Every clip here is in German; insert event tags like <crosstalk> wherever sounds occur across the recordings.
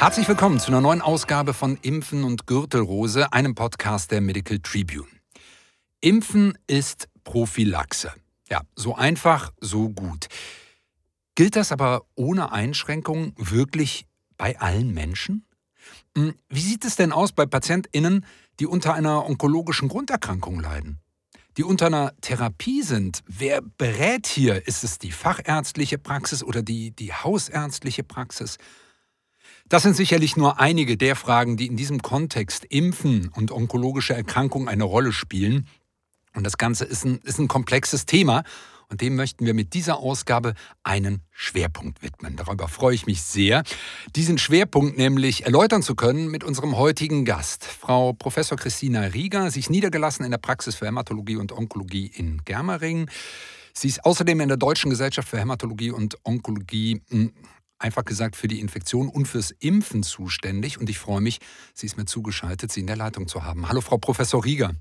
Herzlich willkommen zu einer neuen Ausgabe von Impfen und Gürtelrose, einem Podcast der Medical Tribune. Impfen ist Prophylaxe. Ja, so einfach, so gut. Gilt das aber ohne Einschränkung wirklich bei allen Menschen? Hm, wie sieht es denn aus bei PatientInnen, die unter einer onkologischen Grunderkrankung leiden? Die unter einer Therapie sind? Wer berät hier? Ist es die fachärztliche Praxis oder die, die hausärztliche Praxis? Das sind sicherlich nur einige der Fragen, die in diesem Kontext Impfen und onkologische Erkrankungen eine Rolle spielen. Und das Ganze ist ein, ist ein komplexes Thema und dem möchten wir mit dieser Ausgabe einen Schwerpunkt widmen. Darüber freue ich mich sehr, diesen Schwerpunkt nämlich erläutern zu können mit unserem heutigen Gast, Frau Professor Christina Rieger. Ist niedergelassen in der Praxis für Hämatologie und Onkologie in Germering. Sie ist außerdem in der Deutschen Gesellschaft für Hämatologie und Onkologie hm, einfach gesagt für die Infektion und fürs Impfen zuständig. Und ich freue mich, Sie ist mir zugeschaltet, Sie in der Leitung zu haben. Hallo, Frau Professor Rieger.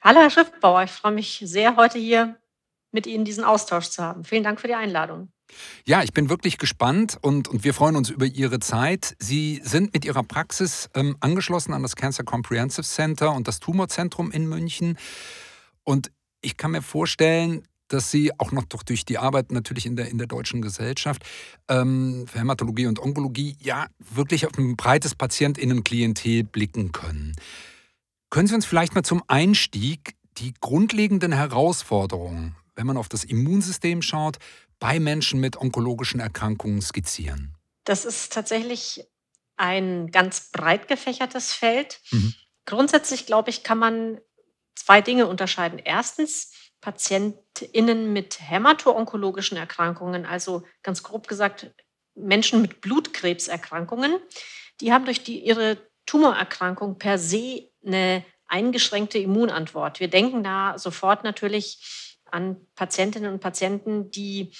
Hallo, Herr Schriftbauer. Ich freue mich sehr, heute hier mit Ihnen diesen Austausch zu haben. Vielen Dank für die Einladung. Ja, ich bin wirklich gespannt und, und wir freuen uns über Ihre Zeit. Sie sind mit Ihrer Praxis ähm, angeschlossen an das Cancer Comprehensive Center und das Tumorzentrum in München. Und ich kann mir vorstellen, dass Sie auch noch durch die Arbeit natürlich in der, in der deutschen Gesellschaft ähm, für Hämatologie und Onkologie ja wirklich auf ein breites Patientinnenklientel blicken können. Können Sie uns vielleicht mal zum Einstieg die grundlegenden Herausforderungen wenn man auf das Immunsystem schaut, bei Menschen mit onkologischen Erkrankungen skizzieren? Das ist tatsächlich ein ganz breit gefächertes Feld. Mhm. Grundsätzlich, glaube ich, kann man zwei Dinge unterscheiden. Erstens PatientInnen mit hämato-onkologischen Erkrankungen, also ganz grob gesagt Menschen mit Blutkrebserkrankungen, die haben durch die, ihre Tumorerkrankung per se eine eingeschränkte Immunantwort. Wir denken da sofort natürlich an Patientinnen und Patienten, die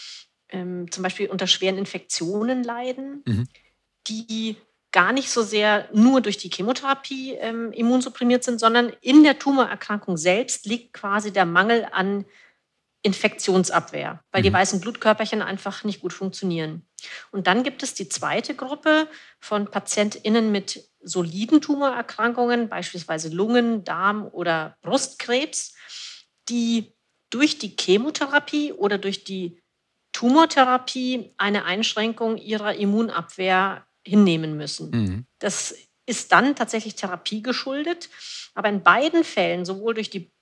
ähm, zum Beispiel unter schweren Infektionen leiden, mhm. die gar nicht so sehr nur durch die Chemotherapie ähm, immunsupprimiert sind, sondern in der Tumorerkrankung selbst liegt quasi der Mangel an Infektionsabwehr, weil mhm. die weißen Blutkörperchen einfach nicht gut funktionieren. Und dann gibt es die zweite Gruppe von PatientInnen mit soliden Tumorerkrankungen, beispielsweise Lungen, Darm oder Brustkrebs, die durch die Chemotherapie oder durch die Tumortherapie eine Einschränkung ihrer Immunabwehr hinnehmen müssen. Mhm. Das ist dann tatsächlich Therapie geschuldet. Aber in beiden Fällen, sowohl durch die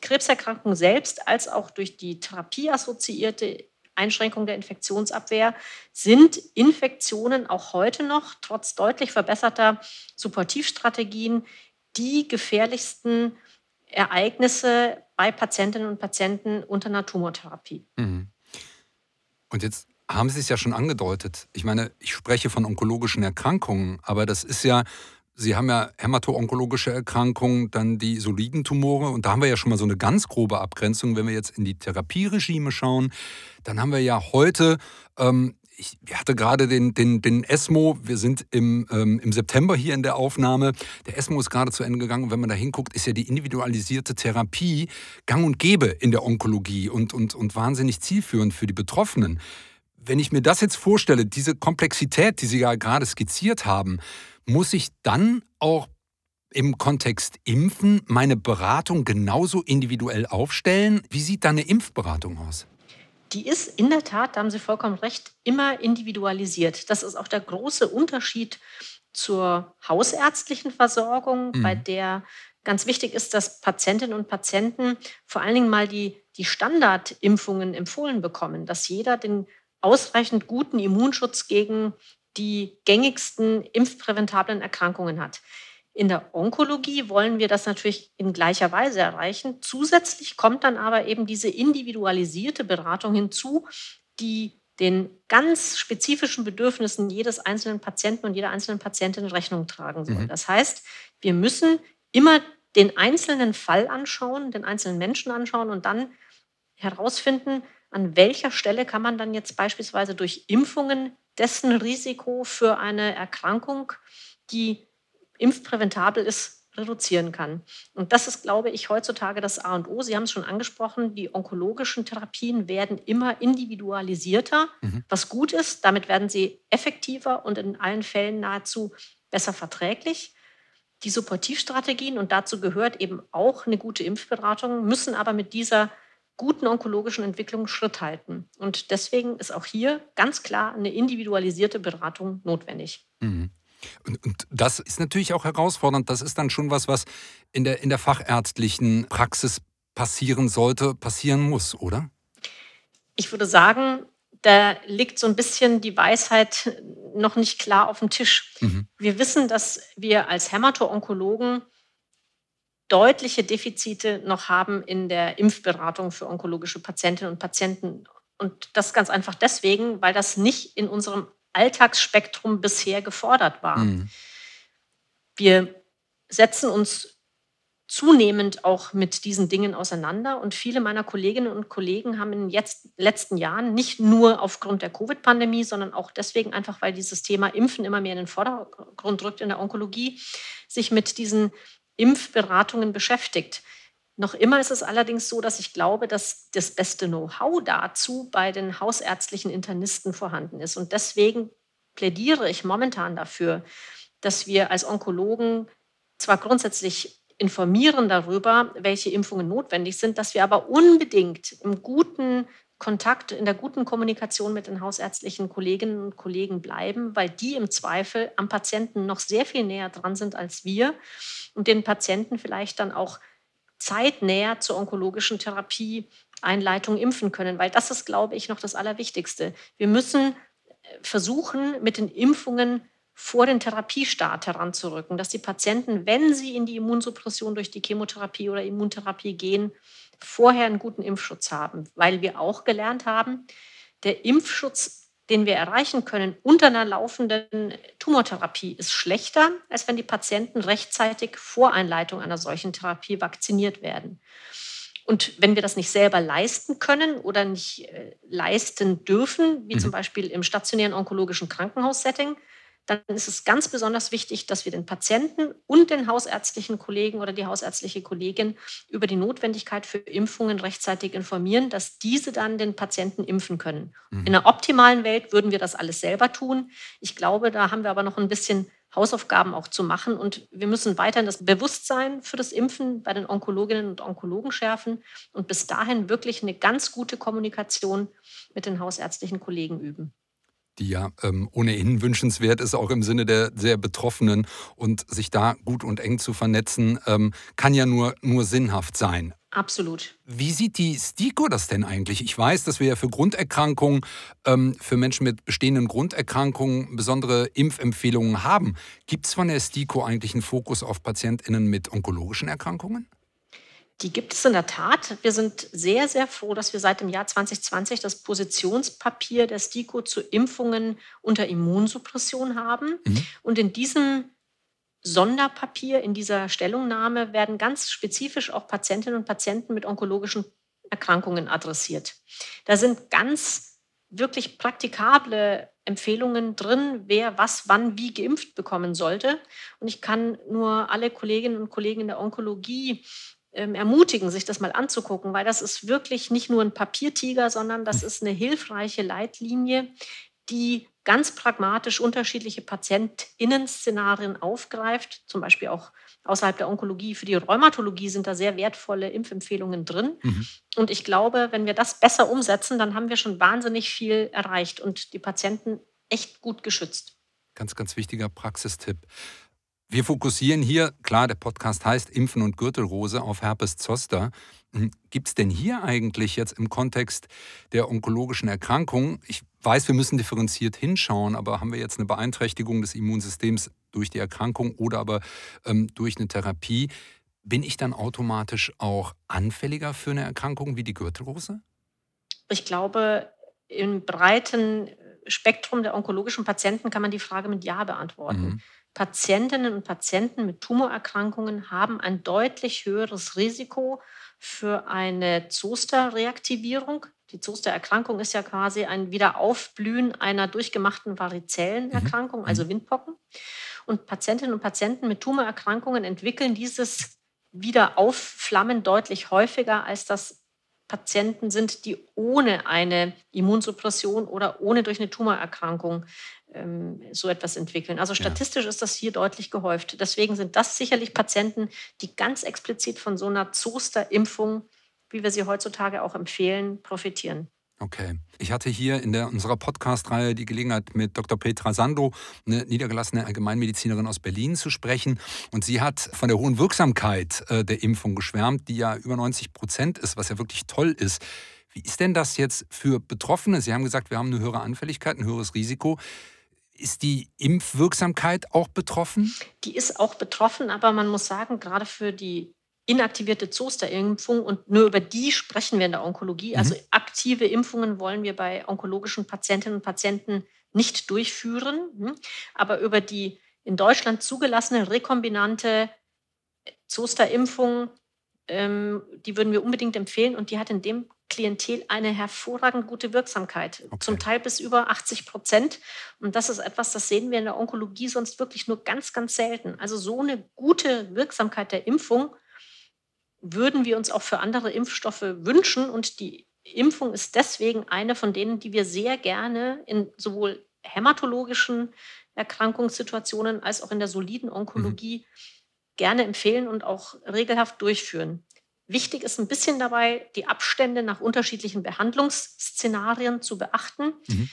Krebserkrankung selbst als auch durch die therapieassoziierte Einschränkung der Infektionsabwehr, sind Infektionen auch heute noch, trotz deutlich verbesserter Supportivstrategien, die gefährlichsten Ereignisse bei Patientinnen und Patienten unter einer Tumortherapie. Mhm. Und jetzt haben Sie es ja schon angedeutet. Ich meine, ich spreche von onkologischen Erkrankungen, aber das ist ja, Sie haben ja hämato-onkologische Erkrankungen, dann die soliden Tumore und da haben wir ja schon mal so eine ganz grobe Abgrenzung. Wenn wir jetzt in die Therapieregime schauen, dann haben wir ja heute ähm, ich hatte gerade den, den, den ESMO, wir sind im, ähm, im September hier in der Aufnahme, der ESMO ist gerade zu Ende gegangen und wenn man da hinguckt, ist ja die individualisierte Therapie gang und gäbe in der Onkologie und, und, und wahnsinnig zielführend für die Betroffenen. Wenn ich mir das jetzt vorstelle, diese Komplexität, die Sie ja gerade skizziert haben, muss ich dann auch im Kontext Impfen meine Beratung genauso individuell aufstellen? Wie sieht da eine Impfberatung aus? die ist in der Tat, da haben Sie vollkommen recht, immer individualisiert. Das ist auch der große Unterschied zur hausärztlichen Versorgung, mhm. bei der ganz wichtig ist, dass Patientinnen und Patienten vor allen Dingen mal die, die Standardimpfungen empfohlen bekommen, dass jeder den ausreichend guten Immunschutz gegen die gängigsten impfpräventablen Erkrankungen hat. In der Onkologie wollen wir das natürlich in gleicher Weise erreichen. Zusätzlich kommt dann aber eben diese individualisierte Beratung hinzu, die den ganz spezifischen Bedürfnissen jedes einzelnen Patienten und jeder einzelnen Patientin Rechnung tragen soll. Mhm. Das heißt, wir müssen immer den einzelnen Fall anschauen, den einzelnen Menschen anschauen und dann herausfinden, an welcher Stelle kann man dann jetzt beispielsweise durch Impfungen dessen Risiko für eine Erkrankung, die impfpräventabel ist, reduzieren kann. Und das ist, glaube ich, heutzutage das A und O. Sie haben es schon angesprochen, die onkologischen Therapien werden immer individualisierter, mhm. was gut ist. Damit werden sie effektiver und in allen Fällen nahezu besser verträglich. Die Supportivstrategien, und dazu gehört eben auch eine gute Impfberatung, müssen aber mit dieser guten onkologischen Entwicklung Schritt halten. Und deswegen ist auch hier ganz klar eine individualisierte Beratung notwendig. Mhm. Und, und, das ist natürlich auch herausfordernd. Das ist dann schon was, was in der, in der fachärztlichen Praxis passieren sollte, passieren muss, oder? Ich würde sagen, da liegt so ein bisschen die Weisheit noch nicht klar auf dem Tisch. Mhm. Wir wissen, dass wir als Hämato-Onkologen deutliche Defizite noch haben in der Impfberatung für onkologische Patientinnen und Patienten. Und das ganz einfach deswegen, weil das nicht in unserem Alltagsspektrum bisher gefordert war. Mhm. Wir setzen uns zunehmend auch mit diesen Dingen auseinander. Und viele meiner Kolleginnen und Kollegen haben in den letzten Jahren nicht nur aufgrund der Covid-Pandemie, sondern auch deswegen einfach, weil dieses Thema Impfen immer mehr in den Vordergrund rückt in der Onkologie, sich mit diesen Impfberatungen beschäftigt. Noch immer ist es allerdings so, dass ich glaube, dass das beste Know-how dazu bei den hausärztlichen Internisten vorhanden ist. Und deswegen plädiere ich momentan dafür, dass wir als Onkologen zwar grundsätzlich informieren darüber, welche Impfungen notwendig sind, dass wir aber unbedingt im guten Kontakt, in der guten Kommunikation mit den hausärztlichen Kolleginnen und Kollegen bleiben, weil die im Zweifel am Patienten noch sehr viel näher dran sind als wir und den Patienten vielleicht dann auch zeitnäher zur onkologischen Therapieeinleitung impfen können, weil das ist, glaube ich, noch das Allerwichtigste. Wir müssen äh, versuchen, mit den Impfungen vor den Therapiestart heranzurücken, dass die Patienten, wenn sie in die Immunsuppression durch die Chemotherapie oder Immuntherapie gehen, vorher einen guten Impfschutz haben, weil wir auch gelernt haben, der Impfschutz, den wir erreichen können unter einer laufenden Tumortherapie, ist schlechter, als wenn die Patienten rechtzeitig vor Einleitung einer solchen Therapie vakziniert werden. Und wenn wir das nicht selber leisten können oder nicht äh, leisten dürfen, wie mhm. zum Beispiel im stationären onkologischen Krankenhaussetting, dann ist es ganz besonders wichtig, dass wir den Patienten und den hausärztlichen Kollegen oder die hausärztliche Kollegin über die Notwendigkeit für Impfungen rechtzeitig informieren, dass diese dann den Patienten impfen können. Mhm. In einer optimalen Welt würden wir das alles selber tun. Ich glaube, da haben wir aber noch ein bisschen Hausaufgaben auch zu machen. Und wir müssen weiterhin das Bewusstsein für das Impfen bei den Onkologinnen und Onkologen schärfen und bis dahin wirklich eine ganz gute Kommunikation mit den hausärztlichen Kollegen üben die ja ähm, ohnehin wünschenswert ist, auch im Sinne der sehr Betroffenen. Und sich da gut und eng zu vernetzen, ähm, kann ja nur, nur sinnhaft sein. Absolut. Wie sieht die STIKO das denn eigentlich? Ich weiß, dass wir ja für Grunderkrankungen, ähm, für Menschen mit bestehenden Grunderkrankungen besondere Impfempfehlungen haben. Gibt es von der STIKO eigentlich einen Fokus auf PatientInnen mit onkologischen Erkrankungen? Die gibt es in der Tat. Wir sind sehr, sehr froh, dass wir seit dem Jahr 2020 das Positionspapier der STIKO zu Impfungen unter Immunsuppression haben. Mhm. Und in diesem Sonderpapier, in dieser Stellungnahme werden ganz spezifisch auch Patientinnen und Patienten mit onkologischen Erkrankungen adressiert. Da sind ganz wirklich praktikable Empfehlungen drin, wer was wann wie geimpft bekommen sollte. Und ich kann nur alle Kolleginnen und Kollegen in der Onkologie ähm, ermutigen, sich das mal anzugucken, weil das ist wirklich nicht nur ein Papiertiger, sondern das ist eine hilfreiche Leitlinie, die ganz pragmatisch unterschiedliche Patientinnen-Szenarien aufgreift, zum Beispiel auch außerhalb der Onkologie. Für die Rheumatologie sind da sehr wertvolle Impfempfehlungen drin. Mhm. Und ich glaube, wenn wir das besser umsetzen, dann haben wir schon wahnsinnig viel erreicht und die Patienten echt gut geschützt. Ganz, ganz wichtiger Praxistipp. Wir fokussieren hier, klar, der Podcast heißt Impfen und Gürtelrose auf Herpes Zoster. Hm, Gibt es denn hier eigentlich jetzt im Kontext der onkologischen Erkrankungen, ich weiß, wir müssen differenziert hinschauen, aber haben wir jetzt eine Beeinträchtigung des Immunsystems durch die Erkrankung oder aber ähm, durch eine Therapie, bin ich dann automatisch auch anfälliger für eine Erkrankung wie die Gürtelrose? Ich glaube, im breiten Spektrum der onkologischen Patienten kann man die Frage mit Ja beantworten. Mhm. Patientinnen und Patienten mit Tumorerkrankungen haben ein deutlich höheres Risiko für eine Zoster-Reaktivierung. Die Zoster-Erkrankung ist ja quasi ein Wiederaufblühen einer durchgemachten Varizellenerkrankung, mhm. also mhm. Windpocken. Und Patientinnen und Patienten mit Tumorerkrankungen entwickeln dieses Wiederaufflammen deutlich häufiger, als das Patienten sind, die ohne eine Immunsuppression oder ohne durch eine Tumorerkrankung ähm, so etwas entwickeln. Also statistisch ja. ist das hier deutlich gehäuft. Deswegen sind das sicherlich Patienten, die ganz explizit von so einer Zosterimpfung, wie wir sie heutzutage auch empfehlen, profitieren. Okay. Ich hatte hier in der, unserer Podcast-Reihe die Gelegenheit, mit Dr. Petra Sando, eine niedergelassene Allgemeinmedizinerin aus Berlin, zu sprechen. Und sie hat von der hohen Wirksamkeit äh, der Impfung geschwärmt, die ja über 90 Prozent ist, was ja wirklich toll ist. Wie ist denn das jetzt für Betroffene? Sie haben gesagt, wir haben eine höhere Anfälligkeit, ein höheres Risiko. Ist die Impfwirksamkeit auch betroffen? Die ist auch betroffen, aber man muss sagen, gerade für die inaktivierte Zosterimpfung und nur über die sprechen wir in der Onkologie. Also mhm. Aktive Impfungen wollen wir bei onkologischen Patientinnen und Patienten nicht durchführen, hm? aber über die in Deutschland zugelassene rekombinante Zosterimpfung, ähm, die würden wir unbedingt empfehlen und die hat in dem Klientel eine hervorragend gute Wirksamkeit, okay. zum Teil bis über 80 Prozent. Und das ist etwas, das sehen wir in der Onkologie sonst wirklich nur ganz, ganz selten. Also so eine gute Wirksamkeit der Impfung würden wir uns auch für andere Impfstoffe wünschen. Und die Impfung ist deswegen eine von denen, die wir sehr gerne in sowohl hämatologischen Erkrankungssituationen als auch in der soliden Onkologie mhm. gerne empfehlen und auch regelhaft durchführen. Wichtig ist ein bisschen dabei, die Abstände nach unterschiedlichen Behandlungsszenarien zu beachten. Mhm.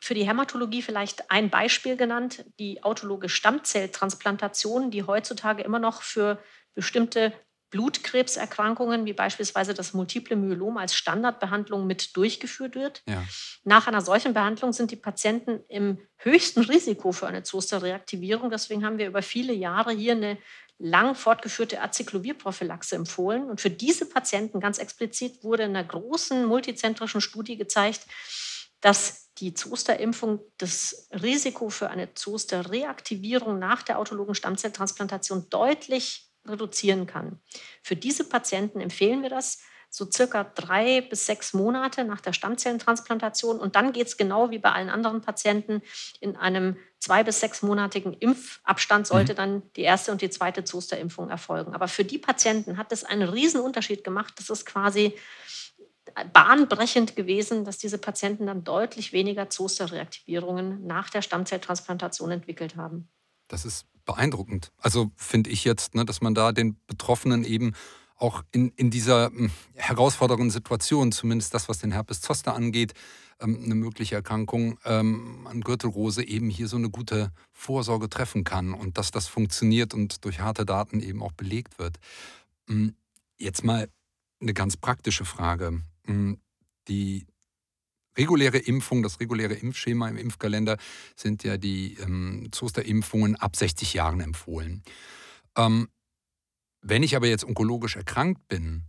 Für die Hämatologie vielleicht ein Beispiel genannt, die autologe Stammzelltransplantation, die heutzutage immer noch für bestimmte Blutkrebserkrankungen wie beispielsweise das multiple Myelom als Standardbehandlung mit durchgeführt wird. Ja. Nach einer solchen Behandlung sind die Patienten im höchsten Risiko für eine Zosterreaktivierung. Deswegen haben wir über viele Jahre hier eine lang fortgeführte Acyclovir-Prophylaxe empfohlen. Und für diese Patienten ganz explizit wurde in einer großen multizentrischen Studie gezeigt, dass die Zosterimpfung das Risiko für eine Zosterreaktivierung nach der autologen Stammzelltransplantation deutlich reduzieren kann. Für diese Patienten empfehlen wir das so circa drei bis sechs Monate nach der Stammzellentransplantation. Und dann geht es genau wie bei allen anderen Patienten in einem zwei- bis sechsmonatigen Impfabstand sollte mhm. dann die erste und die zweite Zosterimpfung erfolgen. Aber für die Patienten hat es einen riesen Unterschied gemacht. Das ist quasi bahnbrechend gewesen, dass diese Patienten dann deutlich weniger Zosterreaktivierungen nach der Stammzelltransplantation entwickelt haben. Das ist beeindruckend. Also finde ich jetzt, ne, dass man da den Betroffenen eben auch in, in dieser hm, herausfordernden Situation, zumindest das, was den Herpes Zoster angeht, ähm, eine mögliche Erkrankung ähm, an Gürtelrose eben hier so eine gute Vorsorge treffen kann und dass das funktioniert und durch harte Daten eben auch belegt wird. Hm, jetzt mal eine ganz praktische Frage. Hm, die reguläre Impfung, das reguläre Impfschema im Impfkalender sind ja die ähm, Zosterimpfungen ab 60 Jahren empfohlen. Ähm, wenn ich aber jetzt onkologisch erkrankt bin,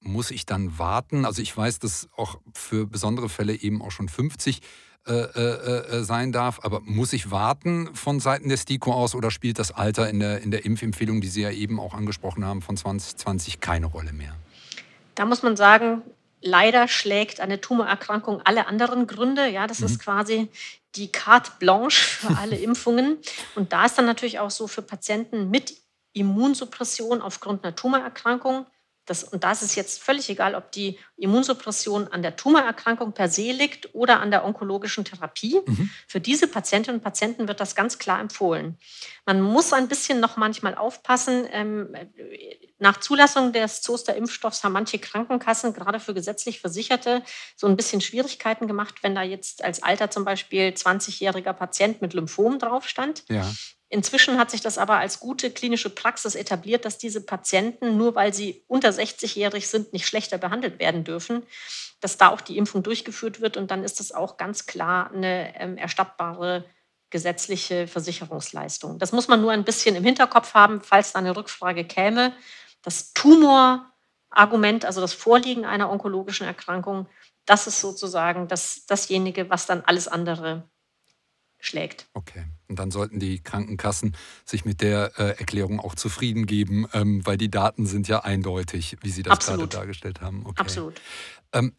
muss ich dann warten? Also ich weiß, dass auch für besondere Fälle eben auch schon 50 äh, äh, äh, sein darf, aber muss ich warten von Seiten der STIKO aus oder spielt das Alter in der, in der Impfempfehlung, die Sie ja eben auch angesprochen haben, von 2020 keine Rolle mehr? Da muss man sagen, Leider schlägt eine Tumorerkrankung alle anderen Gründe. Ja, das mhm. ist quasi die carte blanche für <laughs> alle Impfungen. Und da ist dann natürlich auch so für Patienten mit Immunsuppression aufgrund einer Tumorerkrankung das, und da ist es jetzt völlig egal, ob die Immunsuppression an der Tumorerkrankung per se liegt oder an der onkologischen Therapie. Mhm. Für diese Patientinnen und Patienten wird das ganz klar empfohlen. Man muss ein bisschen noch manchmal aufpassen. Ähm, nach Zulassung des Zoster-Impfstoffs haben manche Krankenkassen, gerade für gesetzlich Versicherte, so ein bisschen Schwierigkeiten gemacht, wenn da jetzt als Alter zum Beispiel 20-jähriger Patient mit Lymphom drauf stand. Ja. Inzwischen hat sich das aber als gute klinische Praxis etabliert, dass diese Patienten, nur weil sie unter 60-jährig sind, nicht schlechter behandelt werden dürfen, dass da auch die Impfung durchgeführt wird. Und dann ist das auch ganz klar eine ähm, erstattbare gesetzliche Versicherungsleistung. Das muss man nur ein bisschen im Hinterkopf haben, falls da eine Rückfrage käme. Das Tumorargument, also das Vorliegen einer onkologischen Erkrankung, das ist sozusagen das, dasjenige, was dann alles andere schlägt. Okay. Und dann sollten die Krankenkassen sich mit der äh, Erklärung auch zufrieden geben, ähm, weil die Daten sind ja eindeutig, wie Sie das Absolut. gerade dargestellt haben. Okay. Absolut. Ähm,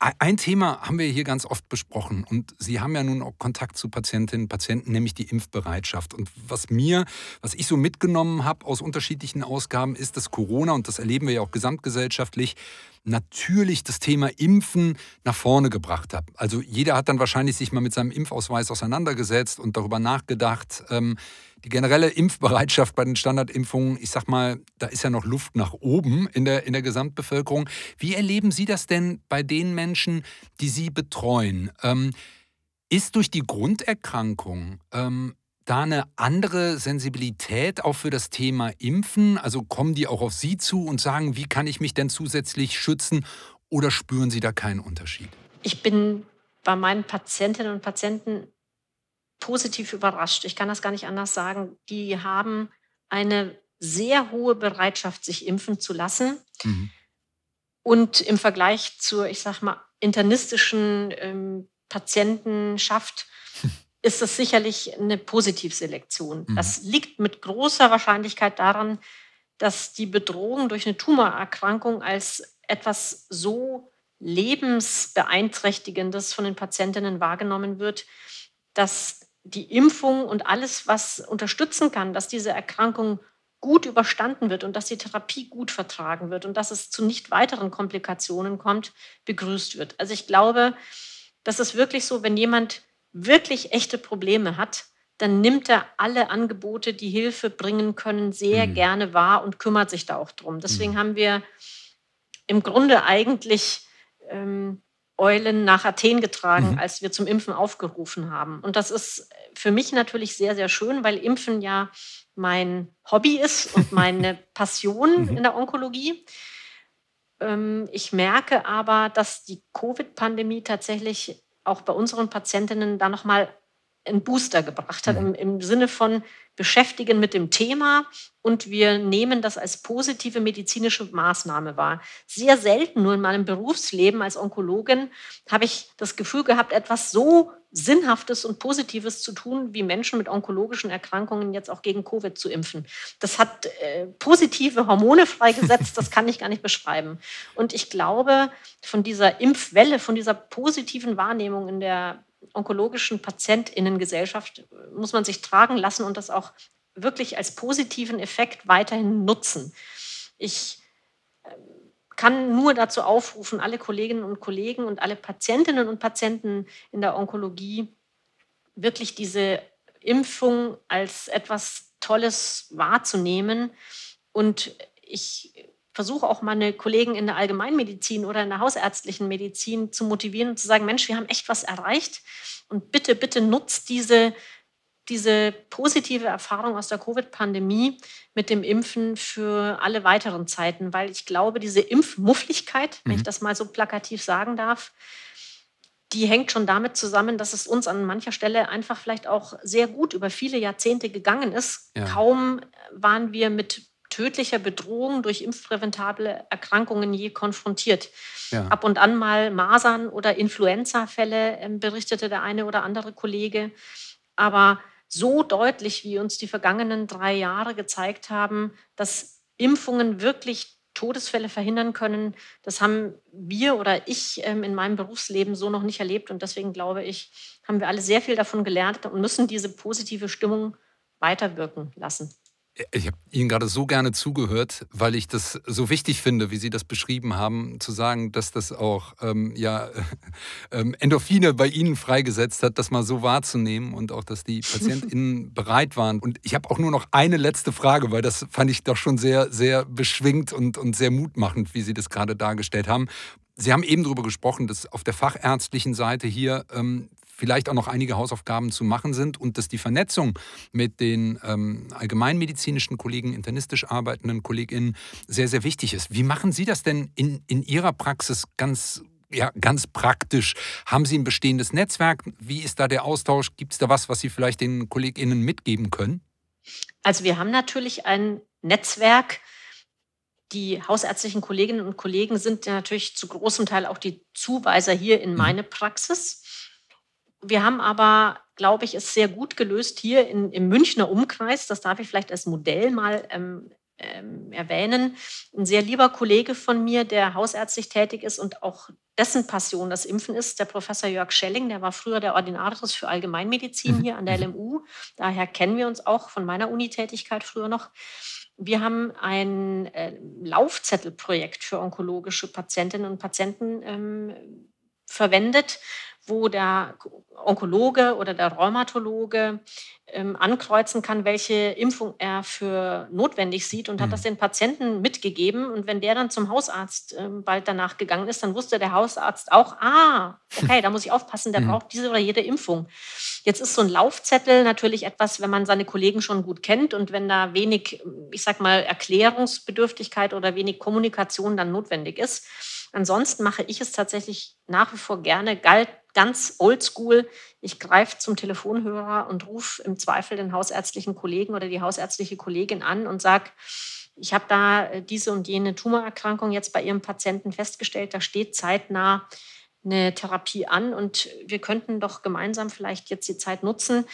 ein Thema haben wir hier ganz oft besprochen und Sie haben ja nun auch Kontakt zu Patientinnen und Patienten, nämlich die Impfbereitschaft. Und was mir, was ich so mitgenommen habe aus unterschiedlichen Ausgaben, ist, dass Corona, und das erleben wir ja auch gesamtgesellschaftlich, natürlich das Thema Impfen nach vorne gebracht hat. Also jeder hat dann wahrscheinlich sich mal mit seinem Impfausweis auseinandergesetzt und darüber nachgedacht. Ähm, die generelle Impfbereitschaft bei den Standardimpfungen, ich sag mal, da ist ja noch Luft nach oben in der, in der Gesamtbevölkerung. Wie erleben Sie das denn bei den Menschen, die Sie betreuen? Ähm, ist durch die Grunderkrankung ähm, da eine andere Sensibilität auch für das Thema Impfen? Also kommen die auch auf Sie zu und sagen, wie kann ich mich denn zusätzlich schützen? Oder spüren Sie da keinen Unterschied? Ich bin bei meinen Patientinnen und Patienten positiv überrascht. Ich kann das gar nicht anders sagen. Die haben eine sehr hohe Bereitschaft, sich impfen zu lassen. Mhm. Und im Vergleich zur, ich sag mal, internistischen ähm, Patientenschaft <laughs> ist es sicherlich eine Positivselektion. Mhm. Das liegt mit großer Wahrscheinlichkeit daran, dass die Bedrohung durch eine Tumorerkrankung als etwas so lebensbeeinträchtigendes von den Patientinnen wahrgenommen wird, dass die Impfung und alles, was unterstützen kann, dass diese Erkrankung gut überstanden wird und dass die Therapie gut vertragen wird und dass es zu nicht weiteren Komplikationen kommt, begrüßt wird. Also ich glaube, das ist wirklich so, wenn jemand wirklich echte Probleme hat, dann nimmt er alle Angebote, die Hilfe bringen können, sehr mhm. gerne wahr und kümmert sich da auch drum. Deswegen mhm. haben wir im Grunde eigentlich ähm, Eulen nach Athen getragen, mhm. als wir zum Impfen aufgerufen haben. Und das ist für mich natürlich sehr, sehr schön, weil Impfen ja mein Hobby ist und <laughs> meine Passion mhm. in der Onkologie. Ähm, ich merke aber, dass die Covid-Pandemie tatsächlich auch bei unseren Patientinnen da nochmal einen Booster gebracht hat, mhm. im, im Sinne von beschäftigen mit dem Thema und wir nehmen das als positive medizinische Maßnahme wahr. Sehr selten, nur in meinem Berufsleben als Onkologin, habe ich das Gefühl gehabt, etwas so Sinnhaftes und Positives zu tun, wie Menschen mit onkologischen Erkrankungen jetzt auch gegen Covid zu impfen. Das hat äh, positive Hormone freigesetzt, das kann ich gar nicht beschreiben. Und ich glaube, von dieser Impfwelle, von dieser positiven Wahrnehmung in der onkologischen Patientinnengesellschaft muss man sich tragen lassen und das auch wirklich als positiven Effekt weiterhin nutzen. Ich ähm, kann nur dazu aufrufen, alle Kolleginnen und Kollegen und alle Patientinnen und Patienten in der Onkologie wirklich diese Impfung als etwas Tolles wahrzunehmen. Und ich versuche auch meine Kollegen in der Allgemeinmedizin oder in der hausärztlichen Medizin zu motivieren und zu sagen, Mensch, wir haben echt was erreicht und bitte, bitte nutzt diese, diese positive Erfahrung aus der Covid-Pandemie mit dem Impfen für alle weiteren Zeiten, weil ich glaube, diese Impfmuffligkeit, mhm. wenn ich mhm. das mal so plakativ sagen darf, die hängt schon damit zusammen, dass es uns an mancher Stelle einfach vielleicht auch sehr gut über viele Jahrzehnte gegangen ist. Ja. Kaum waren wir mit tödlicher Bedrohung durch impfpräventable Erkrankungen je konfrontiert. Ja. Ab und an mal Masern- oder Influenza-Fälle äh, berichtete der eine oder andere Kollege. Aber so deutlich, wie uns die vergangenen drei Jahre gezeigt haben, dass Impfungen wirklich Todesfälle verhindern können, das haben wir oder ich ähm, in meinem Berufsleben so noch nicht erlebt. Und deswegen glaube ich, haben wir alle sehr viel davon gelernt und müssen diese positive Stimmung weiterwirken lassen. Ich habe Ihnen gerade so gerne zugehört, weil ich das so wichtig finde, wie Sie das beschrieben haben, zu sagen, dass das auch ähm, ja, <laughs> ähm, Endorphine bei Ihnen freigesetzt hat, das mal so wahrzunehmen und auch, dass die <laughs> PatientInnen bereit waren. Und ich habe auch nur noch eine letzte Frage, weil das fand ich doch schon sehr, sehr beschwingt und, und sehr mutmachend, wie Sie das gerade dargestellt haben. Sie haben eben darüber gesprochen, dass auf der fachärztlichen Seite hier ähm, vielleicht auch noch einige Hausaufgaben zu machen sind und dass die Vernetzung mit den ähm, allgemeinmedizinischen Kollegen, internistisch arbeitenden KollegInnen sehr, sehr wichtig ist. Wie machen Sie das denn in, in Ihrer Praxis ganz ja, ganz praktisch. Haben Sie ein bestehendes Netzwerk? Wie ist da der Austausch? Gibt es da was, was Sie vielleicht den KollegInnen mitgeben können? Also wir haben natürlich ein Netzwerk. Die hausärztlichen Kolleginnen und Kollegen sind natürlich zu großem Teil auch die Zuweiser hier in mhm. meine Praxis. Wir haben aber, glaube ich, es sehr gut gelöst hier in, im Münchner Umkreis. Das darf ich vielleicht als Modell mal ähm, ähm, erwähnen. Ein sehr lieber Kollege von mir, der hausärztlich tätig ist und auch dessen Passion das Impfen ist, der Professor Jörg Schelling, der war früher der Ordinatus für Allgemeinmedizin mhm. hier an der LMU. Daher kennen wir uns auch von meiner Unitätigkeit früher noch. Wir haben ein äh, Laufzettelprojekt für onkologische Patientinnen und Patienten ähm, verwendet, wo der Onkologe oder der Rheumatologe ähm, ankreuzen kann, welche Impfung er für notwendig sieht und mhm. hat das den Patienten mitgegeben. Und wenn der dann zum Hausarzt ähm, bald danach gegangen ist, dann wusste der Hausarzt auch, ah, okay, da muss ich aufpassen, der mhm. braucht diese oder jede Impfung. Jetzt ist so ein Laufzettel natürlich etwas, wenn man seine Kollegen schon gut kennt und wenn da wenig, ich sag mal, Erklärungsbedürftigkeit oder wenig Kommunikation dann notwendig ist. Ansonsten mache ich es tatsächlich nach wie vor gerne ganz oldschool. Ich greife zum Telefonhörer und rufe im Zweifel den hausärztlichen Kollegen oder die hausärztliche Kollegin an und sage, ich habe da äh, diese und jene Tumorerkrankung jetzt bei Ihrem Patienten festgestellt, da steht zeitnah eine Therapie an und wir könnten doch gemeinsam vielleicht jetzt die Zeit nutzen,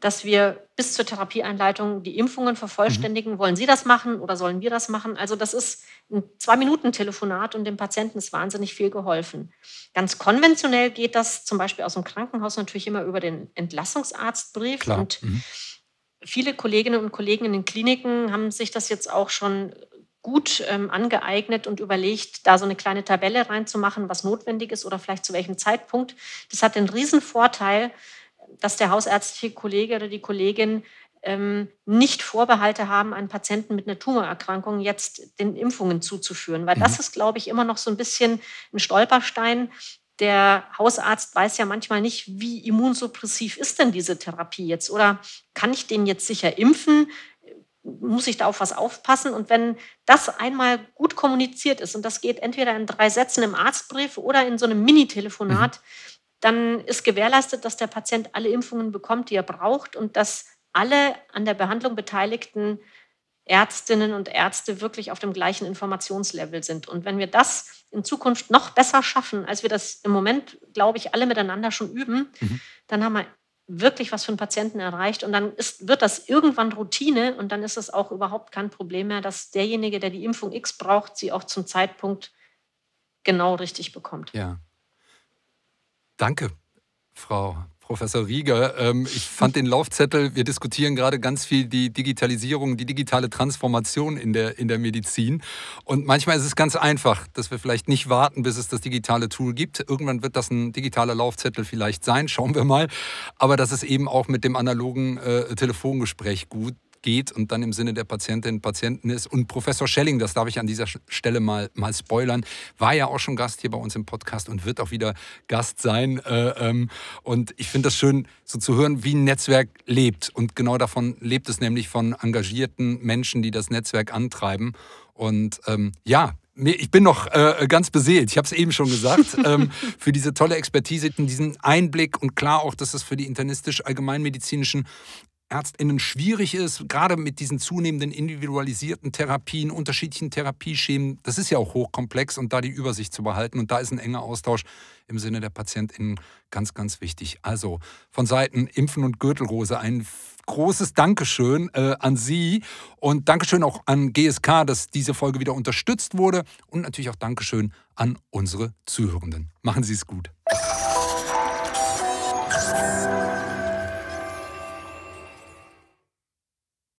dass wir bis zur Therapieeinleitung die Impfungen vervollständigen. Mhm. Wollen Sie das machen oder sollen wir das machen? Also das ist ein Zwei-Minuten-Telefonat und dem Patienten ist wahnsinnig viel geholfen. Ganz konventionell geht das zum Beispiel aus dem Krankenhaus natürlich immer über den Entlassungsarztbrief. Klar. Und mhm. viele Kolleginnen und Kollegen in den Kliniken haben sich das jetzt auch schon gut ähm, angeeignet und überlegt, da so eine kleine Tabelle reinzumachen, was notwendig ist oder vielleicht zu welchem Zeitpunkt. Das hat den Riesenvorteil, dass der hausärztliche Kollege oder die Kollegin ähm, nicht Vorbehalte haben, einen Patienten mit einer Tumorerkrankung jetzt den Impfungen zuzuführen. Weil mhm. das ist, glaube ich, immer noch so ein bisschen ein Stolperstein. Der Hausarzt weiß ja manchmal nicht, wie immunsuppressiv ist denn diese Therapie jetzt? Oder kann ich den jetzt sicher impfen? Muss ich da auf was aufpassen? Und wenn das einmal gut kommuniziert ist, und das geht entweder in drei Sätzen im Arztbrief oder in so einem Mini-Telefonat, mhm dann ist gewährleistet, dass der Patient alle Impfungen bekommt, die er braucht und dass alle an der Behandlung beteiligten Ärztinnen und Ärzte wirklich auf dem gleichen Informationslevel sind. Und wenn wir das in Zukunft noch besser schaffen, als wir das im Moment, glaube ich, alle miteinander schon üben, mhm. dann haben wir wirklich was für einen Patienten erreicht. Und dann ist, wird das irgendwann Routine und dann ist es auch überhaupt kein Problem mehr, dass derjenige, der die Impfung X braucht, sie auch zum Zeitpunkt genau richtig bekommt. Ja. Danke, Frau Professor Rieger. Ähm, ich fand den Laufzettel, wir diskutieren gerade ganz viel die Digitalisierung, die digitale Transformation in der, in der Medizin. Und manchmal ist es ganz einfach, dass wir vielleicht nicht warten, bis es das digitale Tool gibt. Irgendwann wird das ein digitaler Laufzettel vielleicht sein, schauen wir mal. Aber das ist eben auch mit dem analogen äh, Telefongespräch gut geht und dann im Sinne der Patientinnen und Patienten ist. Und Professor Schelling, das darf ich an dieser Stelle mal, mal spoilern, war ja auch schon Gast hier bei uns im Podcast und wird auch wieder Gast sein. Äh, ähm, und ich finde das schön, so zu hören, wie ein Netzwerk lebt. Und genau davon lebt es nämlich von engagierten Menschen, die das Netzwerk antreiben. Und ähm, ja, ich bin noch äh, ganz beseelt, ich habe es eben schon gesagt, <laughs> ähm, für diese tolle Expertise, diesen Einblick und klar auch, dass es für die internistisch-allgemeinmedizinischen ÄrztInnen schwierig ist, gerade mit diesen zunehmenden individualisierten Therapien, unterschiedlichen Therapieschemen. Das ist ja auch hochkomplex und da die Übersicht zu behalten. Und da ist ein enger Austausch im Sinne der PatientInnen ganz, ganz wichtig. Also von Seiten Impfen und Gürtelrose ein großes Dankeschön äh, an Sie und Dankeschön auch an GSK, dass diese Folge wieder unterstützt wurde und natürlich auch Dankeschön an unsere Zuhörenden. Machen Sie es gut.